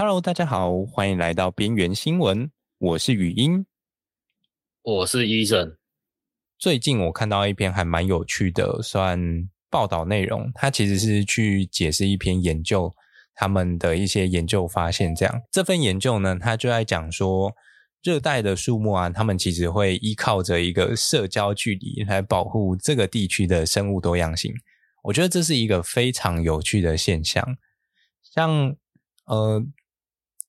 Hello，大家好，欢迎来到边缘新闻。我是语音，我是医生。最近我看到一篇还蛮有趣的，算报道内容。它其实是去解释一篇研究，他们的一些研究发现。这样，这份研究呢，它就在讲说，热带的树木啊，它们其实会依靠着一个社交距离来保护这个地区的生物多样性。我觉得这是一个非常有趣的现象。像呃。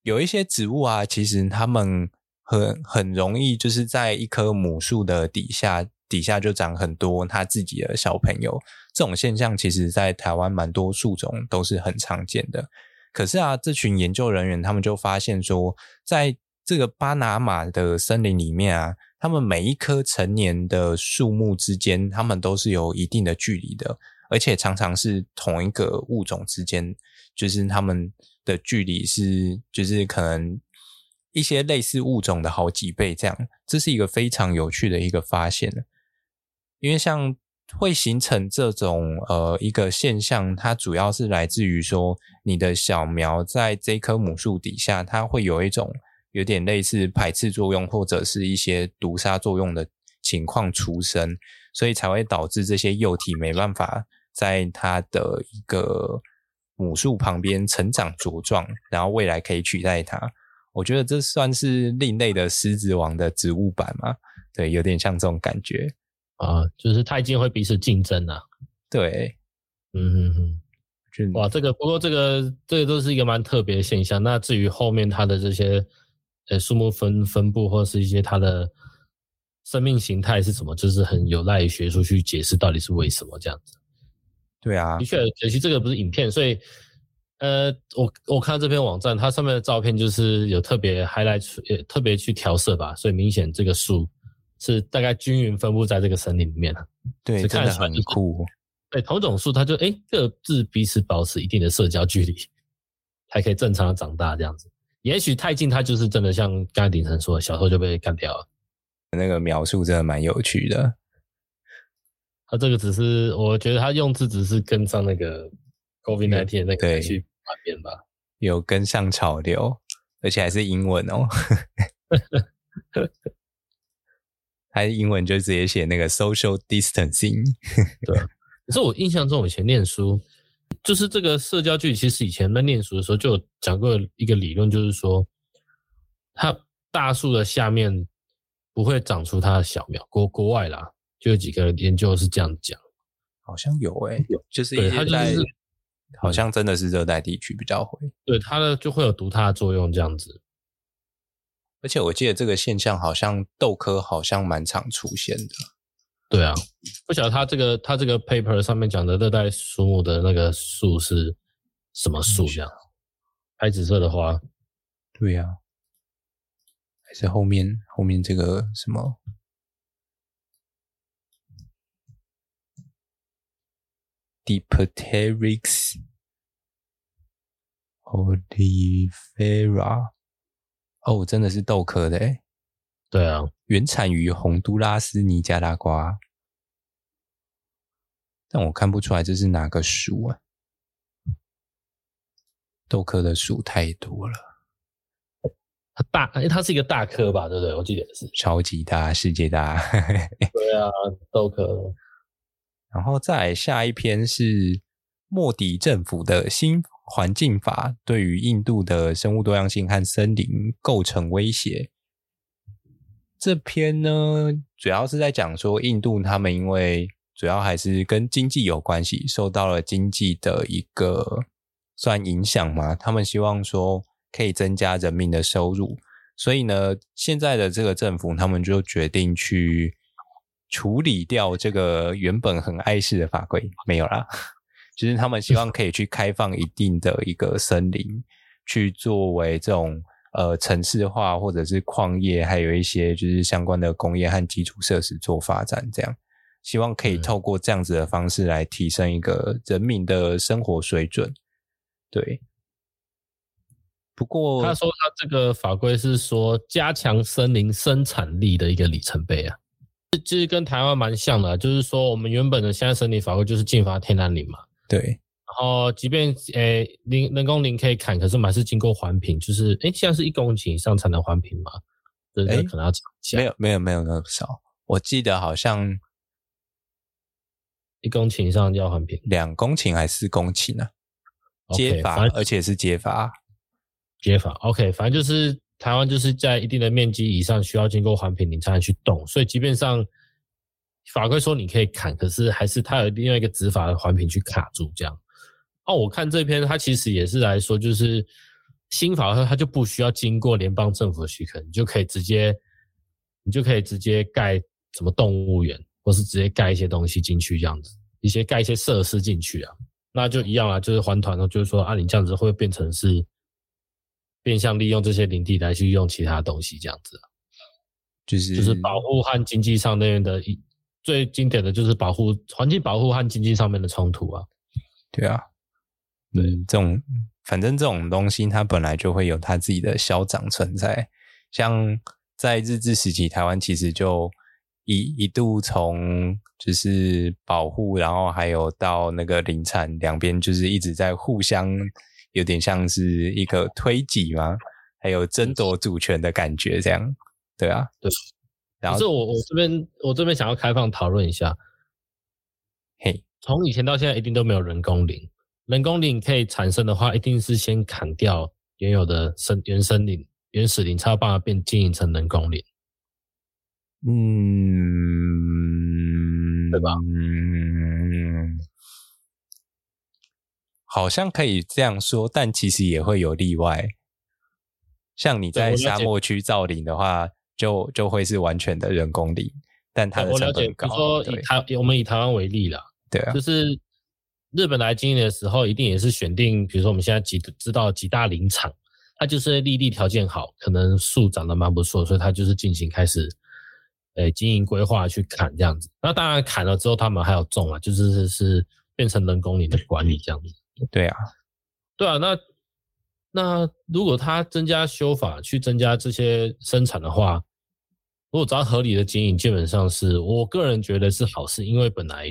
有一些植物啊，其实它们很很容易，就是在一棵母树的底下，底下就长很多它自己的小朋友。这种现象其实，在台湾蛮多树种都是很常见的。可是啊，这群研究人员他们就发现说，在这个巴拿马的森林里面啊，他们每一棵成年的树木之间，他们都是有一定的距离的，而且常常是同一个物种之间，就是他们。的距离是，就是可能一些类似物种的好几倍，这样，这是一个非常有趣的一个发现。因为像会形成这种呃一个现象，它主要是来自于说，你的小苗在这棵母树底下，它会有一种有点类似排斥作用或者是一些毒杀作用的情况出生，所以才会导致这些幼体没办法在它的一个。母树旁边成长茁壮，然后未来可以取代它。我觉得这算是另类的狮子王的植物版嘛？对，有点像这种感觉啊，就是太近会彼此竞争啊。对，嗯哼哼，哇，这个不过这个这个都是一个蛮特别的现象。那至于后面它的这些呃树木分分布或是一些它的生命形态是什么，就是很有赖于学术去解释到底是为什么这样子。对啊，的确，可惜这个不是影片，所以，呃，我我看到这篇网站，它上面的照片就是有特别 highlight，也特别去调色吧，所以明显这个树是大概均匀分布在这个森林里面了。对，看起来很酷。对，同种树它就哎各自彼此保持一定的社交距离，还可以正常的长大这样子。也许太近，它就是真的像刚才鼎丞说的，小时候就被干掉了。那个描述真的蛮有趣的。他这个只是，我觉得他用字只是跟上那个 COVID nineteen 那个去改变吧，有跟上潮流，而且还是英文哦。他英文就直接写那个 social distancing。对，可是我印象中，我以前念书，就是这个社交距离，其实以前在念书的时候就有讲过一个理论，就是说，它大树的下面不会长出它的小苗，国国外啦。就有几个研究是这样讲，好像有诶、欸，有就是一些在，就是、好像真的是热带地区比较会，对它的就会有毒它的作用这样子。而且我记得这个现象好像豆科好像蛮常出现的。对啊，不晓得它这个它这个 paper 上面讲的热带树木的那个树是什么树这样？白紫色的花。对呀、啊，还是后面后面这个什么？Dipteryx oleifera，哦，真的是豆科的诶。对啊，原产于洪都拉斯、尼加拉瓜，但我看不出来这是哪个属啊。豆科的属太多了，它大，哎，它是一个大科吧？对不对？我记得是超级大，世界大。对啊，豆科。然后再下一篇是莫迪政府的新环境法对于印度的生物多样性和森林构成威胁。这篇呢，主要是在讲说印度他们因为主要还是跟经济有关系，受到了经济的一个算影响嘛，他们希望说可以增加人民的收入，所以呢，现在的这个政府他们就决定去。处理掉这个原本很碍事的法规？没有啦，就是他们希望可以去开放一定的一个森林，去作为这种呃城市化或者是矿业，还有一些就是相关的工业和基础设施做发展，这样。希望可以透过这样子的方式来提升一个人民的生活水准。对，不过他说他这个法规是说加强森林生产力的一个里程碑啊。其实跟台湾蛮像的，就是说我们原本的现在森林法规就是禁伐天然林嘛。对。后即便诶林人工林可以砍，可是我们还是经过环评，就是诶现在是一公顷以上才能环评吗？这个可能要讲一下。没有没有没有那么少，我记得好像一公顷以上要环评，两公顷还是四公顷呢？接法，而且是接法，接法。OK，反正就是台湾就是在一定的面积以上需要经过环评，你才能去动。所以即便上法规说你可以砍，可是还是它有另外一个执法的环评去卡住这样。哦，我看这篇它其实也是来说，就是新法它就不需要经过联邦政府的许可，你就可以直接你就可以直接盖什么动物园，或是直接盖一些东西进去这样子，一些盖一些设施进去啊。那就一样啊，就是环团呢，就是说啊，你这样子会变成是变相利用这些林地来去用其他东西，这样子，就是就是保护和经济上那边的一最经典的就是保护环境保护和经济上面的冲突啊。对啊，对，这种反正这种东西它本来就会有它自己的消长存在，像在日治时期，台湾其实就。一一度从就是保护，然后还有到那个林产两边，就是一直在互相，有点像是一个推挤嘛，还有争夺主权的感觉，这样，对啊，对。然后可是我我这边我这边想要开放讨论一下，嘿，从以前到现在一定都没有人工林，人工林可以产生的话，一定是先砍掉原有的森原生林原始林，才有办法变经营成人工林。嗯，对吧？嗯，好像可以这样说，但其实也会有例外。像你在沙漠区造林的话，就就会是完全的人工林，但它的成本高。比如说以台，我们以台湾为例啦，对啊，就是日本来经营的时候，一定也是选定，比如说我们现在几知道几大林场，它就是立地条件好，可能树长得蛮不错，所以它就是进行开始。诶，经营规划去砍这样子，那当然砍了之后，他们还有种啊，就是是是变成人工林的管理这样子。对啊，对啊，那那如果他增加修法去增加这些生产的话，如果只要合理的经营，基本上是我个人觉得是好事，因为本来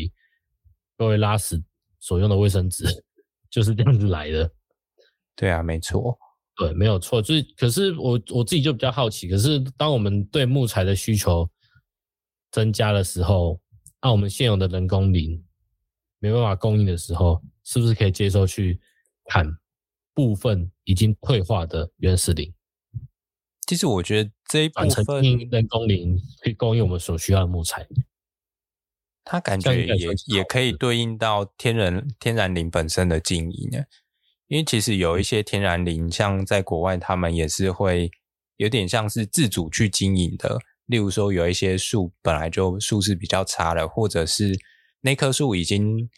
各位拉屎所用的卫生纸 就是这样子来的。对啊，没错，对，没有错。就是，可是我我自己就比较好奇，可是当我们对木材的需求增加的时候，按我们现有的人工林没办法供应的时候，是不是可以接受去砍部分已经退化的原始林？其实我觉得这一部分人工林可以供应我们所需要的木材，它感觉也也可以对应到天然天然林本身的经营呢。因为其实有一些天然林，像在国外，他们也是会有点像是自主去经营的。例如说，有一些树本来就树势比较差了，或者是那棵树已经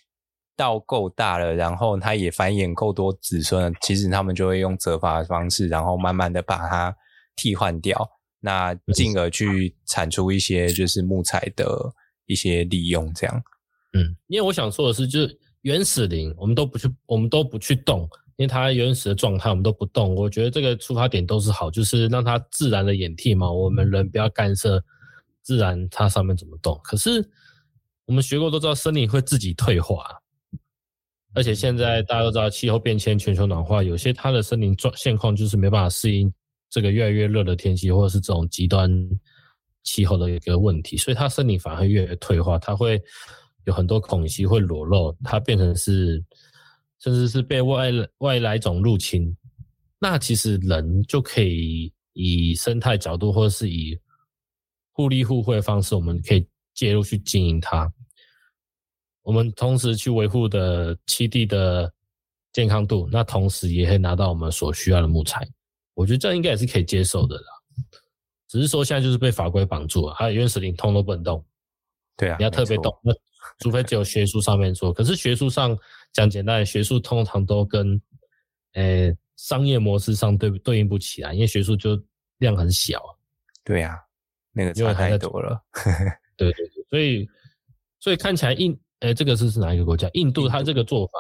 到够大了，然后它也繁衍够多子孙，其实他们就会用折法的方式，然后慢慢的把它替换掉，那进而去产出一些就是木材的一些利用，这样。嗯，因为我想说的是，就是原始林，我们都不去，我们都不去动。因为它原始的状态，我们都不动。我觉得这个出发点都是好，就是让它自然的演替嘛。我们人不要干涉自然，它上面怎么动。可是我们学过都知道，森林会自己退化，而且现在大家都知道气候变迁、全球暖化，有些它的森林状现况就是没办法适应这个越来越热的天气，或者是这种极端气候的一个问题，所以它森林反而会越来越退化，它会有很多孔隙会裸露，它变成是。甚至是被外外来种入侵，那其实人就可以以生态角度，或者是以互利互惠方式，我们可以介入去经营它。我们同时去维护的栖地的健康度，那同时也可以拿到我们所需要的木材。我觉得这应该也是可以接受的啦。只是说现在就是被法规绑住了，还有原始林通都不能动。对啊，你要特别动，那除非只有学术上面说。可是学术上。讲简单，学术通常都跟，诶、欸、商业模式上对对应不起来，因为学术就量很小。对呀、啊，那个差太多了。对对对，所以所以看起来印，诶、欸、这个是是哪一个国家？印度，它这个做法，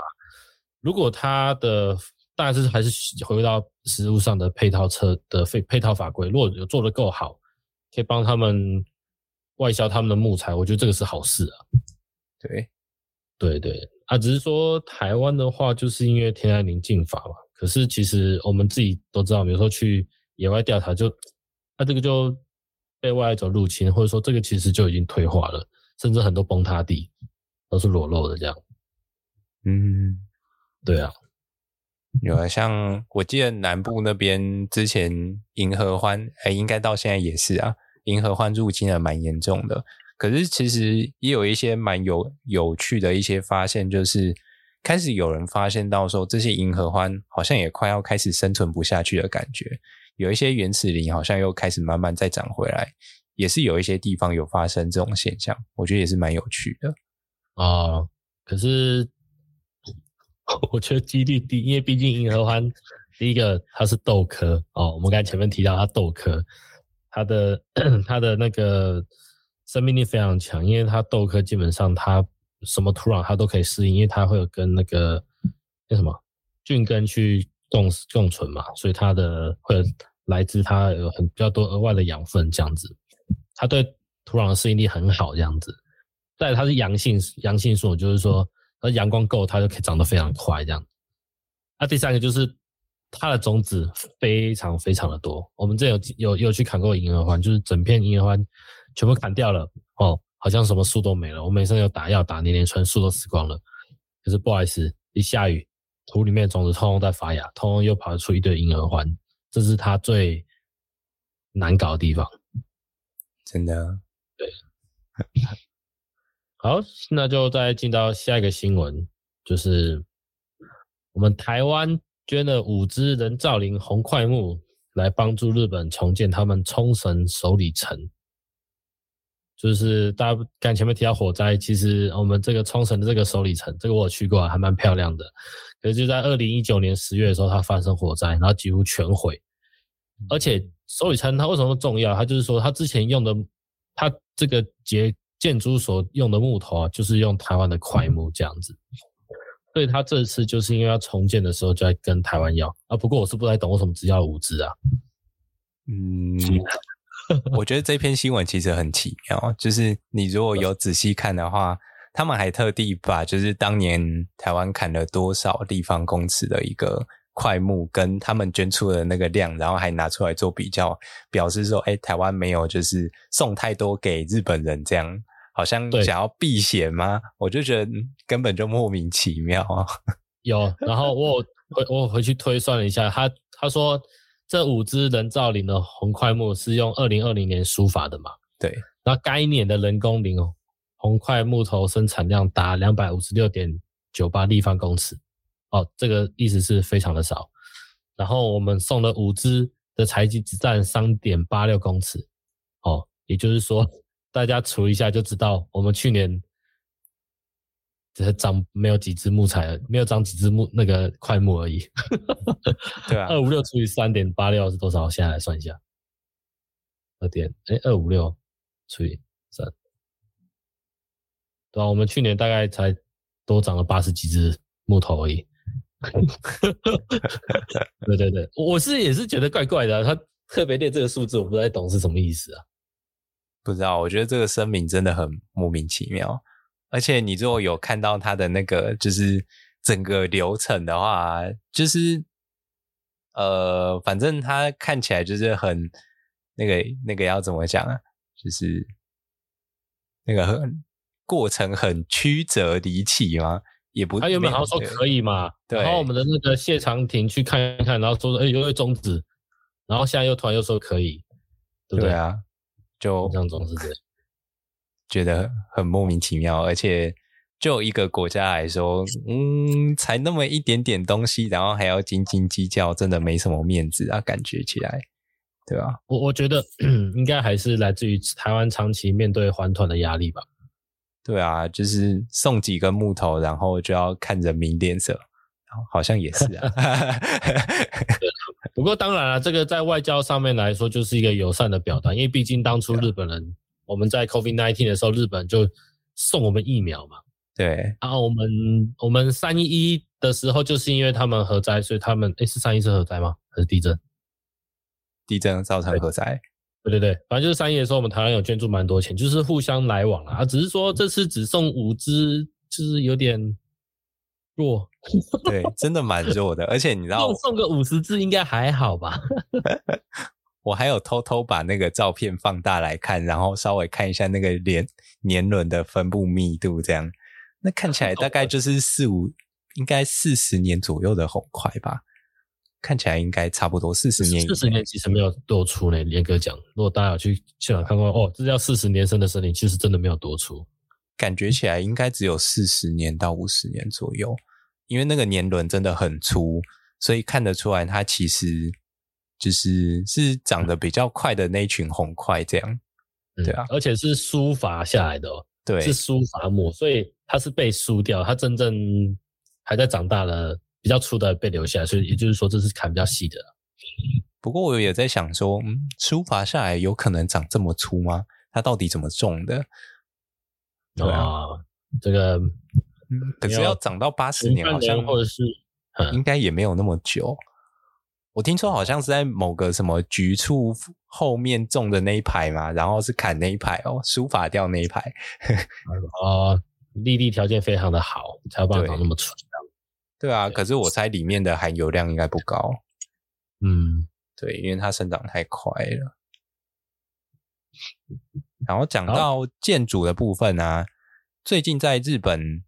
如果它的，当然是还是回到实物上的配套车的配配套法规，如果有做得够好，可以帮他们外销他们的木材，我觉得这个是好事啊。对，对对。啊，只是说台湾的话，就是因为天安门禁法嘛。可是其实我们自己都知道，比如说去野外调查就，就啊这个就被外来种入侵，或者说这个其实就已经退化了，甚至很多崩塌地都是裸露的这样。嗯，对啊。有啊，像我记得南部那边之前银河欢，哎，应该到现在也是啊，银河欢入侵的蛮严重的。可是其实也有一些蛮有有趣的一些发现，就是开始有人发现到说，这些银河欢好像也快要开始生存不下去的感觉。有一些原始林好像又开始慢慢再长回来，也是有一些地方有发生这种现象，我觉得也是蛮有趣的啊。可是。我觉得几率低，因为毕竟银河欢，第一个它是豆科哦，我们刚才前面提到它豆科，它的它的那个生命力非常强，因为它豆科基本上它什么土壤它都可以适应，因为它会有跟那个那什么菌根去共共存嘛，所以它的会来自它有很比较多额外的养分这样子，它对土壤的适应力很好这样子。再来它是阳性阳性树，就是说。而阳光够，它就可以长得非常快，这样。那第三个就是它的种子非常非常的多。我们这有有有去砍过银耳环，就是整片银耳环全部砍掉了哦，好像什么树都没了。我们每次有打药打年年春，树都死光了。可是不好意思，一下雨，土里面的种子通通在发芽，通通又跑出一堆银耳环，这是它最难搞的地方。真的，对。好，那就再进到下一个新闻，就是我们台湾捐了五支人造林红桧木来帮助日本重建他们冲绳首里城。就是大家刚前面提到火灾，其实我们这个冲绳的这个首里城，这个我有去过，还蛮漂亮的。可是就在二零一九年十月的时候，它发生火灾，然后几乎全毁。而且首里城它为什么重要？它就是说，它之前用的，它这个结。建筑所用的木头啊，就是用台湾的块木这样子，所以他这次就是因为要重建的时候，就在跟台湾要啊。不过我是不太懂为什么只要五支啊。嗯，我觉得这篇新闻其实很奇妙，就是你如果有仔细看的话，他们还特地把就是当年台湾砍了多少立方公尺的一个块木，跟他们捐出的那个量，然后还拿出来做比较，表示说，哎，台湾没有就是送太多给日本人这样。好像想要避嫌吗？我就觉得根本就莫名其妙啊。有，然后我回我回去推算了一下，他他说这五只人造林的红桧木是用二零二零年书法的嘛？对。那该年的人工林红桧木头生产量达两百五十六点九八立方公尺，哦，这个意思是非常的少。然后我们送了五只的材积只占三点八六公尺，哦，也就是说。大家除一下就知道，我们去年只是长没有几只木材，没有长几只木那个块木而已。对啊，二五六除以三点八六是多少？现在来算一下，二点哎，二五六除以三，对啊，我们去年大概才多长了八十几只木头而已。对对对，我是也是觉得怪怪的啊，他特别列这个数字，我不太懂是什么意思啊。不知道，我觉得这个声明真的很莫名其妙。而且你如果有看到他的那个，就是整个流程的话，就是呃，反正他看起来就是很那个那个要怎么讲啊？就是那个很过程很曲折离奇吗？也不，他原本好像说可以嘛，对。然后我们的那个谢长廷去看一看，然后说哎，又会终止，然后现在又突然又说可以，对不对，对啊？就这样总是这样，觉得很莫名其妙，而且就一个国家来说，嗯，才那么一点点东西，然后还要斤斤计较，真的没什么面子啊，感觉起来，对吧？我我觉得 应该还是来自于台湾长期面对还团的压力吧。对啊，就是送几根木头，然后就要看人民脸色，好像也是啊。不过当然了，这个在外交上面来说就是一个友善的表达，因为毕竟当初日本人我们在 COVID-19 的时候，日本就送我们疫苗嘛。对啊，我们我们三一一的时候，就是因为他们核灾，所以他们诶是三一是核灾吗？还是地震？地震造成核灾。对对对，反正就是三一的时候，我们台湾有捐助蛮多钱，就是互相来往啦啊。只是说这次只送五支，就是有点弱，对，真的蛮弱的。而且你知道，送个五十字应该还好吧？我还有偷偷把那个照片放大来看，然后稍微看一下那个年年轮的分布密度，这样，那看起来大概就是四五，应该四十年左右的红块吧。看起来应该差不多四十年，四十年其实没有多出呢。严格讲，如果大家有去现场看过，哦，这叫四十年生的森林，其实真的没有多出。感觉起来应该只有四十年到五十年左右，因为那个年轮真的很粗，所以看得出来它其实就是是长得比较快的那一群红块这样。对啊，而且是疏伐下来的哦，对，是疏伐木，所以它是被疏掉，它真正还在长大了。比较粗的被留下来，所以也就是说这是砍比较细的。不过我也在想说，嗯，疏伐下来有可能长这么粗吗？它到底怎么种的？对啊，哦、这个、嗯，可是要长到八十年，好像或者是应该也没有那么久。我听说好像是在某个什么局处后面种的那一排嘛，然后是砍那一排哦，疏法掉那一排。哦，立地条件非常的好，才有办法长那么粗。对啊，可是我猜里面的含油量应该不高。嗯，对，因为它生长太快了。然后讲到建筑的部分啊，最近在日本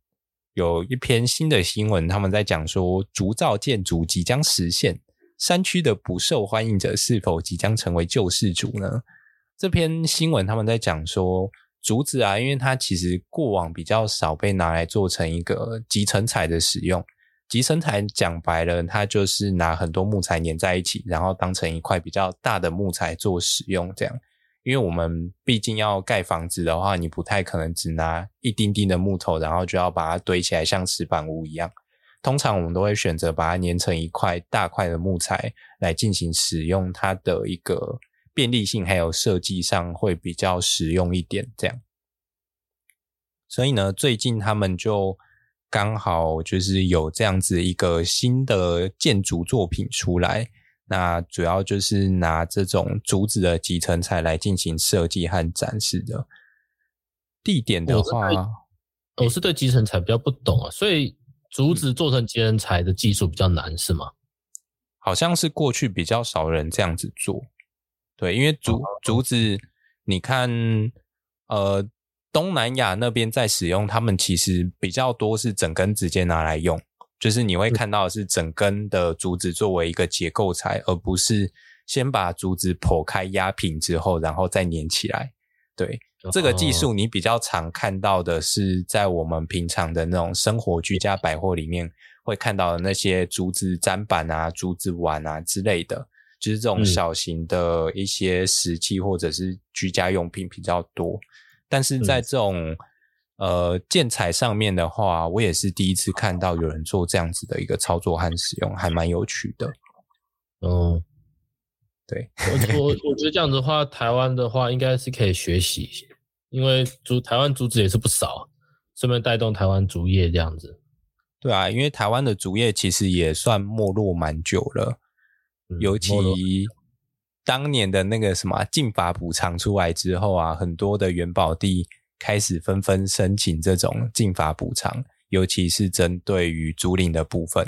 有一篇新的新闻，他们在讲说竹造建筑即将实现，山区的不受欢迎者是否即将成为救世主呢？这篇新闻他们在讲说竹子啊，因为它其实过往比较少被拿来做成一个集成材的使用。集成材讲白了，它就是拿很多木材粘在一起，然后当成一块比较大的木材做使用。这样，因为我们毕竟要盖房子的话，你不太可能只拿一丁丁的木头，然后就要把它堆起来像石板屋一样。通常我们都会选择把它粘成一块大块的木材来进行使用，它的一个便利性还有设计上会比较实用一点。这样，所以呢，最近他们就。刚好就是有这样子一个新的建筑作品出来，那主要就是拿这种竹子的集成材来进行设计和展示的。地点的话，我是对集成材比较不懂啊，所以竹子做成集成材的技术比较难，是吗？好像是过去比较少人这样子做，对，因为竹竹子，你看，呃。东南亚那边在使用，他们其实比较多是整根直接拿来用，就是你会看到的是整根的竹子作为一个结构材，而不是先把竹子剖开压平之后，然后再粘起来。对，这个技术你比较常看到的是在我们平常的那种生活居家百货里面会看到的那些竹子砧板啊、竹子碗啊之类的，就是这种小型的一些石器或者是居家用品比较多。但是在这种、嗯、呃建材上面的话，我也是第一次看到有人做这样子的一个操作和使用，还蛮有趣的。嗯，对，我我 我觉得这样子的话，台湾的话应该是可以学习，因为竹台湾竹子也是不少，顺便带动台湾竹业这样子。对啊，因为台湾的竹业其实也算没落蛮久了，嗯、尤其。当年的那个什么禁法补偿出来之后啊，很多的元宝地开始纷纷申请这种禁法补偿，尤其是针对于竹林的部分，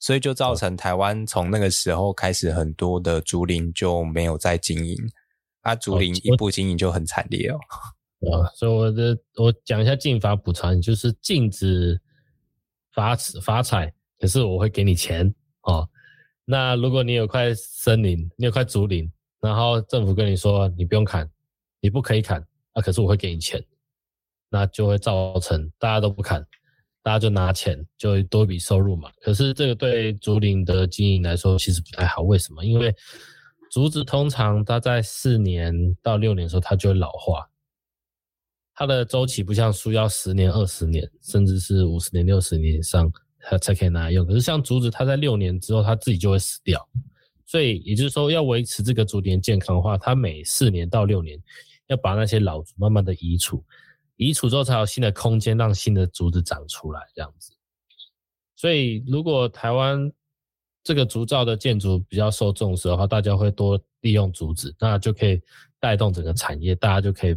所以就造成台湾从那个时候开始，很多的竹林就没有再经营，啊，竹林一不经营就很惨烈哦。啊，所以我的我讲一下禁法补偿，就是禁止伐伐采，可是我会给你钱哦。那如果你有块森林，你有块竹林，然后政府跟你说你不用砍，你不可以砍，啊，可是我会给你钱，那就会造成大家都不砍，大家就拿钱，就会多一笔收入嘛。可是这个对竹林的经营来说其实不太好，为什么？因为竹子通常它在四年到六年的时候它就会老化，它的周期不像树要十年、二十年，甚至是五十年、六十年以上。它才可以拿来用，可是像竹子，它在六年之后，它自己就会死掉。所以也就是说，要维持这个竹林健康的话，它每四年到六年要把那些老竹慢慢的移除，移除之后才有新的空间让新的竹子长出来，这样子。所以如果台湾这个竹造的建筑比较受重视的话，大家会多利用竹子，那就可以带动整个产业，大家就可以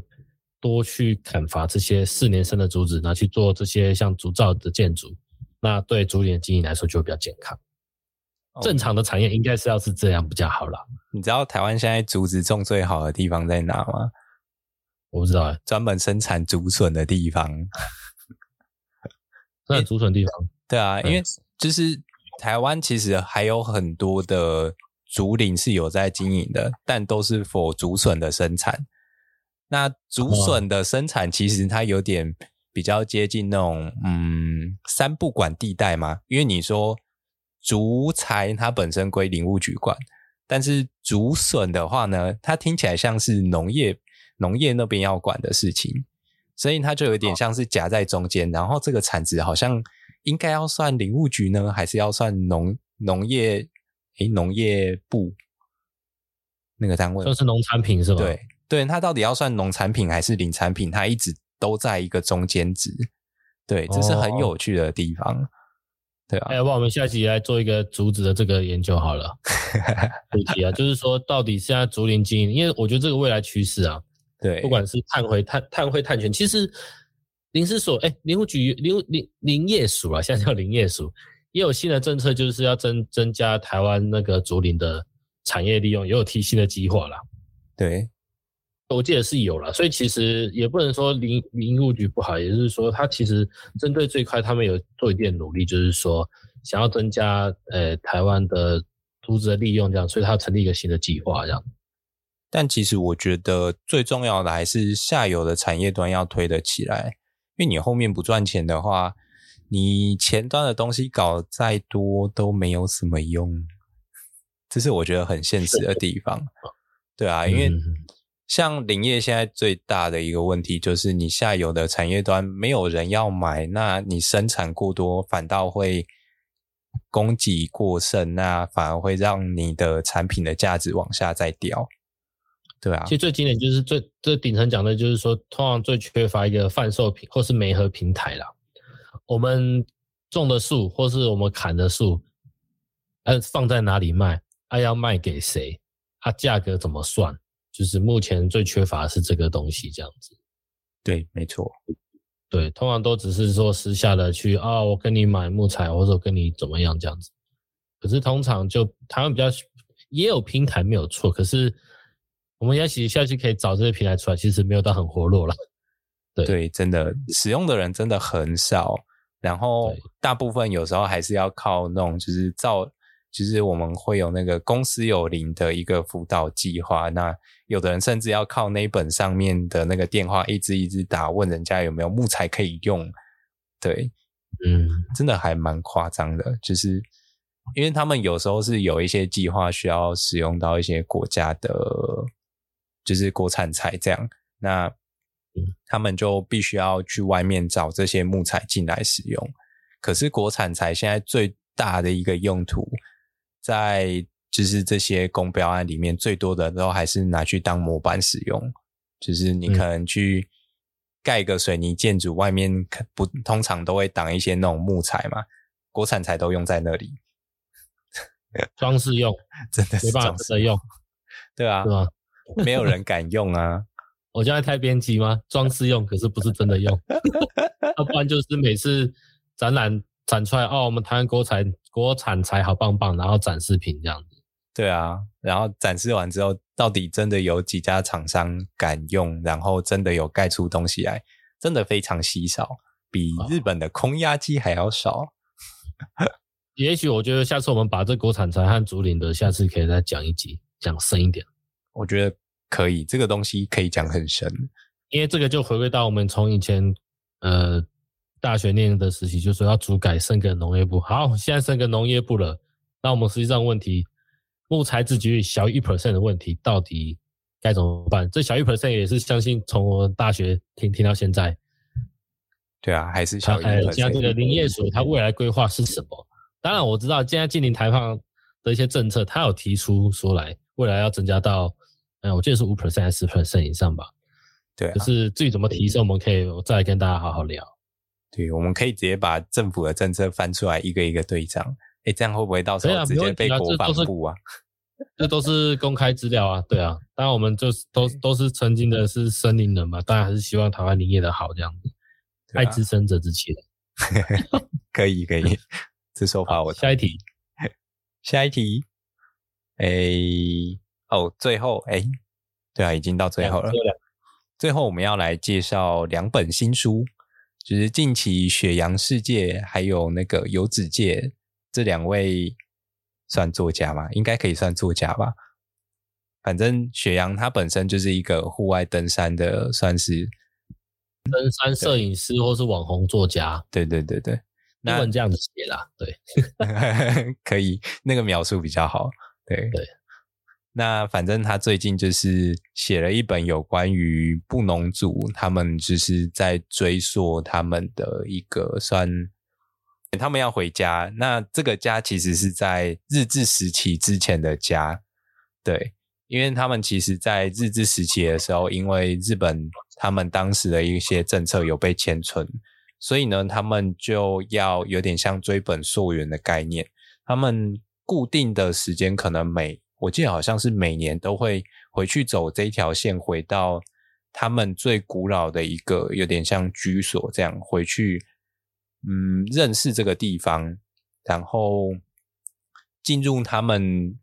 多去砍伐这些四年生的竹子，拿去做这些像竹造的建筑。那对竹林的经营来说就会比较健康。正常的产业应该是要是这样比较好啦。你知道台湾现在竹子种最好的地方在哪吗？我不知道哎，专门生产竹笋的地方。生产竹笋地方？对啊，因为就是台湾其实还有很多的竹林是有在经营的，但都是 for 竹笋的生产。那竹笋的生产其实它有点比较接近那种嗯三不管地带嘛，因为你说竹材它本身归林务局管，但是竹笋的话呢，它听起来像是农业农业那边要管的事情，所以它就有点像是夹在中间，然后这个产值好像应该要算林务局呢，还是要算农农业诶农业部那个单位，算是农产品是吧？对。对，它到底要算农产品还是林产品？它一直都在一个中间值，对，这是很有趣的地方，哦、对啊。要不我们下期来做一个竹子的这个研究好了。主题啊，就是说到底现在竹林经营，因为我觉得这个未来趋势啊，对，不管是碳汇碳碳汇碳权，其实林试所哎，林务局林林林业署啊，现在叫林业署，也有新的政策，就是要增增加台湾那个竹林的产业利用，也有提新的计划啦。对。我记得是有了，所以其实也不能说林林务局不好，也就是说，他其实针对这一块，他们有做一点努力，就是说想要增加呃台湾的竹子的利用，这样，所以他要成立一个新的计划，这样。但其实我觉得最重要的还是下游的产业端要推得起来，因为你后面不赚钱的话，你前端的东西搞再多都没有什么用，这是我觉得很现实的地方。对啊，因为。像林业现在最大的一个问题就是，你下游的产业端没有人要买，那你生产过多，反倒会供给过剩，那反而会让你的产品的价值往下再掉。对啊，其实最经典就是最最顶层讲的就是说，通常最缺乏一个贩售品或是媒合平台啦。我们种的树或是我们砍的树，呃，放在哪里卖？啊，要卖给谁？它价格怎么算？就是目前最缺乏的是这个东西，这样子。对，没错。对，通常都只是说私下的去啊、哦，我跟你买木材，或者我跟你怎么样这样子。可是通常就台湾比较也有平台没有错，可是我们也许下去可以找这些平台出来，其实没有到很活络了。对对，真的使用的人真的很少，然后大部分有时候还是要靠那种就是造。就是我们会有那个公司有林的一个辅导计划，那有的人甚至要靠那本上面的那个电话一直一直打，问人家有没有木材可以用。对，嗯，真的还蛮夸张的，就是因为他们有时候是有一些计划需要使用到一些国家的，就是国产材这样，那他们就必须要去外面找这些木材进来使用。可是国产材现在最大的一个用途。在就是这些公标案里面，最多的都还是拿去当模板使用。就是你可能去盖个水泥建筑，外面不通常都会挡一些那种木材嘛，国产材都用在那里，装饰用，真的是装饰用。对啊？没有人敢用啊！我现在太编辑吗？装饰用，可是不是真的用。要不然就是每次展览展出来，哦，我们台湾国产。国产材好棒棒，然后展示品这样子。对啊，然后展示完之后，到底真的有几家厂商敢用？然后真的有盖出东西来，真的非常稀少，比日本的空压机还要少。哦、也许我觉得下次我们把这国产材和竹林的，下次可以再讲一集，讲深一点。我觉得可以，这个东西可以讲很深，因为这个就回归到我们从以前呃。大学念的时期就说要主改升个农业部，好，现在升个农业部了，那我们实际上问题木材自给率小于一 percent 的问题到底该怎么办？这小一 percent 也是相信从我们大学听听到现在，对啊，还是小于。现在这个林业署它未来规划是什么？当然我知道现在近零排放的一些政策，它有提出说来未来要增加到，嗯，我记得是五 percent 还是十 percent 以上吧？对啊，可是至于怎么提升，我们可以我再来跟大家好好聊。对，我们可以直接把政府的政策翻出来，一个一个对账。哎，这样会不会到时候直接被国防部啊？这都是公开资料啊，对啊。当然，我们就 都都是曾经的是森林人嘛，当然还是希望台湾林业的好这样子，爱之深责之切。可以可 以，这说法我下一题，下一题，哎，哦，最后哎，对啊，已经到最后了。最后我们要来介绍两本新书，就是近期雪阳世界还有那个游子界这两位算作家吗？应该可以算作家吧。反正雪阳他本身就是一个户外登山的，算是登山摄影师或是网红作家。对对对对，那这样子写啦，对，可以，那个描述比较好。对对。那反正他最近就是写了一本有关于布农族，他们就是在追溯他们的一个算，他们要回家。那这个家其实是在日治时期之前的家，对，因为他们其实在日治时期的时候，因为日本他们当时的一些政策有被迁村，所以呢，他们就要有点像追本溯源的概念，他们固定的时间可能每我记得好像是每年都会回去走这一条线，回到他们最古老的一个有点像居所这样回去，嗯，认识这个地方，然后进入他们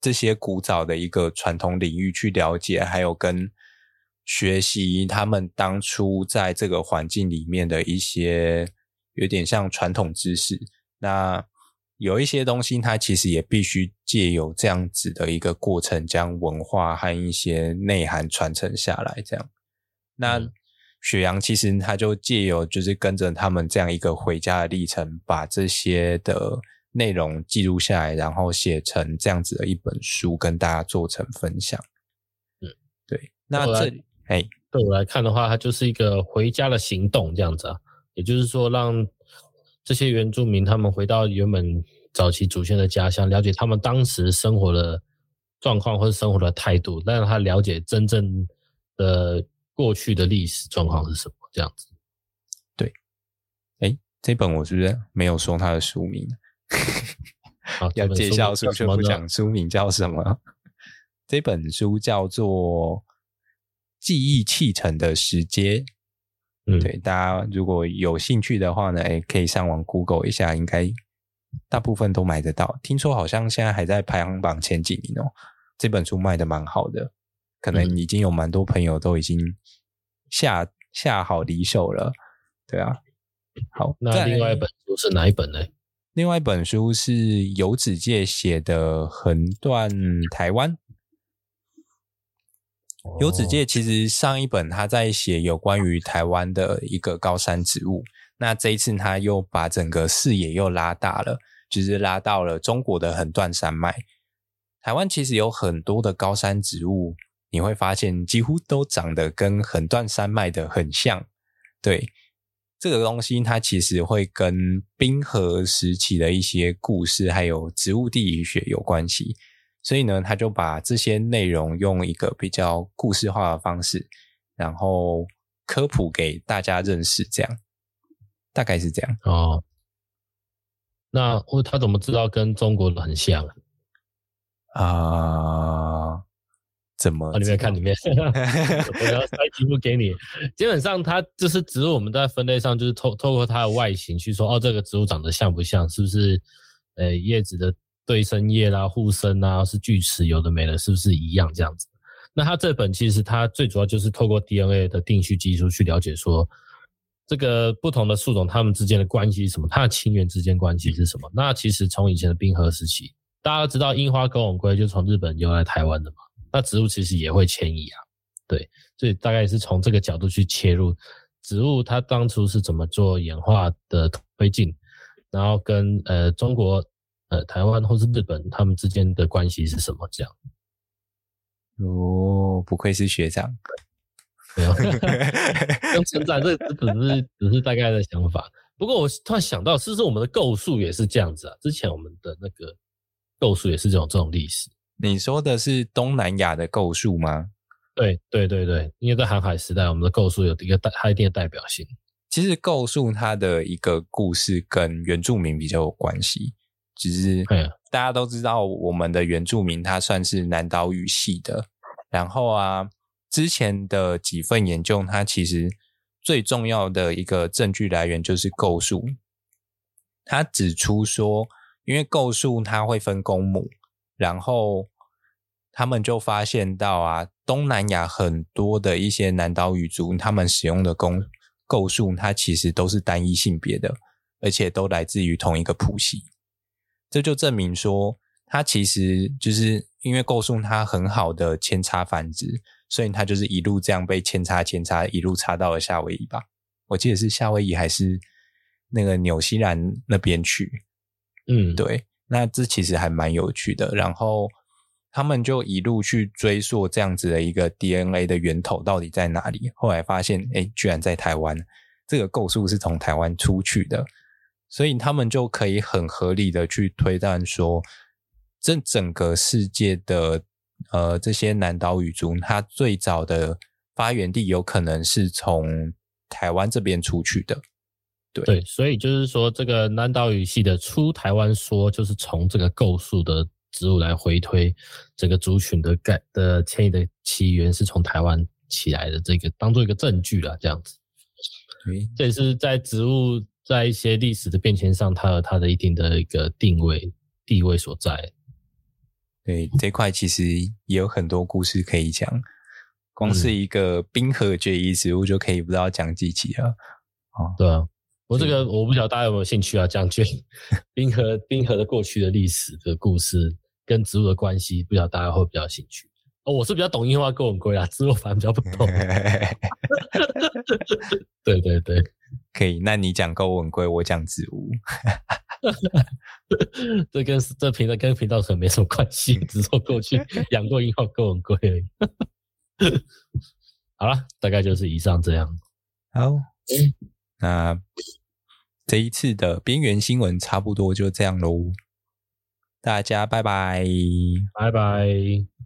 这些古早的一个传统领域去了解，还有跟学习他们当初在这个环境里面的一些有点像传统知识。那有一些东西，它其实也必须借由这样子的一个过程，将文化和一些内涵传承下来。这样，那雪阳其实他就借由就是跟着他们这样一个回家的历程，把这些的内容记录下来，然后写成这样子的一本书，跟大家做成分享。嗯，对。那这里，哎，对我来看的话，它就是一个回家的行动，这样子啊，也就是说让。这些原住民他们回到原本早期祖先的家乡，了解他们当时生活的状况或者生活的态度，让他了解真正的过去的历史状况是什么。这样子，对。哎，这本我是不是没有说他的书名？好，要介绍书却不讲书名叫什么？这本书叫做《记忆砌成的石阶》。嗯，对，大家如果有兴趣的话呢，诶，可以上网 Google 一下，应该大部分都买得到。听说好像现在还在排行榜前几名哦。这本书卖的蛮好的，可能已经有蛮多朋友都已经下下好离手了。对啊，好，那另外一本书是哪一本呢？另外一本书是游子界写的《横断台湾》。游子介其实上一本他在写有关于台湾的一个高山植物，那这一次他又把整个视野又拉大了，就是拉到了中国的横断山脉。台湾其实有很多的高山植物，你会发现几乎都长得跟横断山脉的很像。对，这个东西它其实会跟冰河时期的一些故事，还有植物地理学有关系。所以呢，他就把这些内容用一个比较故事化的方式，然后科普给大家认识，这样大概是这样哦。那他怎么知道跟中国的很像啊？呃，怎么？啊，你没看里面，我要塞题目给你。基本上，它就是植物，我们在分类上就是透透过它的外形去说，哦，这个植物长得像不像？是不是？呃，叶子的。对生叶啦、互生啊，是锯齿，有的没的，是不是一样这样子？那它这本其实它最主要就是透过 DNA 的定序技术去了解说，这个不同的树种它们之间的关系是什么，它的亲缘之间关系是什么？那其实从以前的冰河时期，大家知道樱花钩吻鲑就从日本游来台湾的嘛，那植物其实也会迁移啊，对，所以大概也是从这个角度去切入植物它当初是怎么做演化的推进，然后跟呃中国。呃，台湾或是日本，他们之间的关系是什么？这样？哦，不愧是学长，没有 用称赞，这只是只是大概的想法。不过我突然想到，是不是我们的构树也是这样子啊？之前我们的那个构树也是这种这种历史。你说的是东南亚的构树吗？对对对对，因为在航海时代，我们的构树有一个代它一定的代表性。其实构树它的一个故事跟原住民比较有关系。只是大家都知道，我们的原住民他算是南岛语系的。然后啊，之前的几份研究，它其实最重要的一个证据来源就是构数。他指出说，因为构数它会分公母，然后他们就发现到啊，东南亚很多的一些南岛语族，他们使用的公构数，它其实都是单一性别的，而且都来自于同一个谱系。这就证明说，它其实就是因为构树它很好的扦插繁殖，所以它就是一路这样被扦插扦插，一路插到了夏威夷吧？我记得是夏威夷还是那个纽西兰那边去？嗯，对。那这其实还蛮有趣的。然后他们就一路去追溯这样子的一个 DNA 的源头到底在哪里？后来发现，哎，居然在台湾。这个构树是从台湾出去的。所以他们就可以很合理的去推断说，这整个世界的呃这些南岛语族，它最早的发源地有可能是从台湾这边出去的。对对，所以就是说，这个南岛语系的出台湾说，就是从这个构树的植物来回推，整个族群的改的迁移的起源是从台湾起来的，这个当做一个证据啦，这样子。对，这也是在植物。在一些历史的变迁上，它有它的一定的一个定位地位所在。对，这块其实也有很多故事可以讲，光是一个冰河决议植物就可以不知道讲几集了。哦，对啊，我这个我不晓得大家有没有兴趣啊？讲决 冰河冰河的过去的历史的故事跟植物的关系，不晓得大家会比较兴趣。哦，我是比较懂樱花钩吻鲑啊，植物反而比较不懂。对 对对。可以，那你讲钩吻鲑，我讲植物。这跟这频道跟频道可能没什么关系，只是我过去养过樱花钩吻鲑而已。好了，大概就是以上这样。好，嗯、那这一次的边缘新闻差不多就这样喽。大家拜拜，拜拜。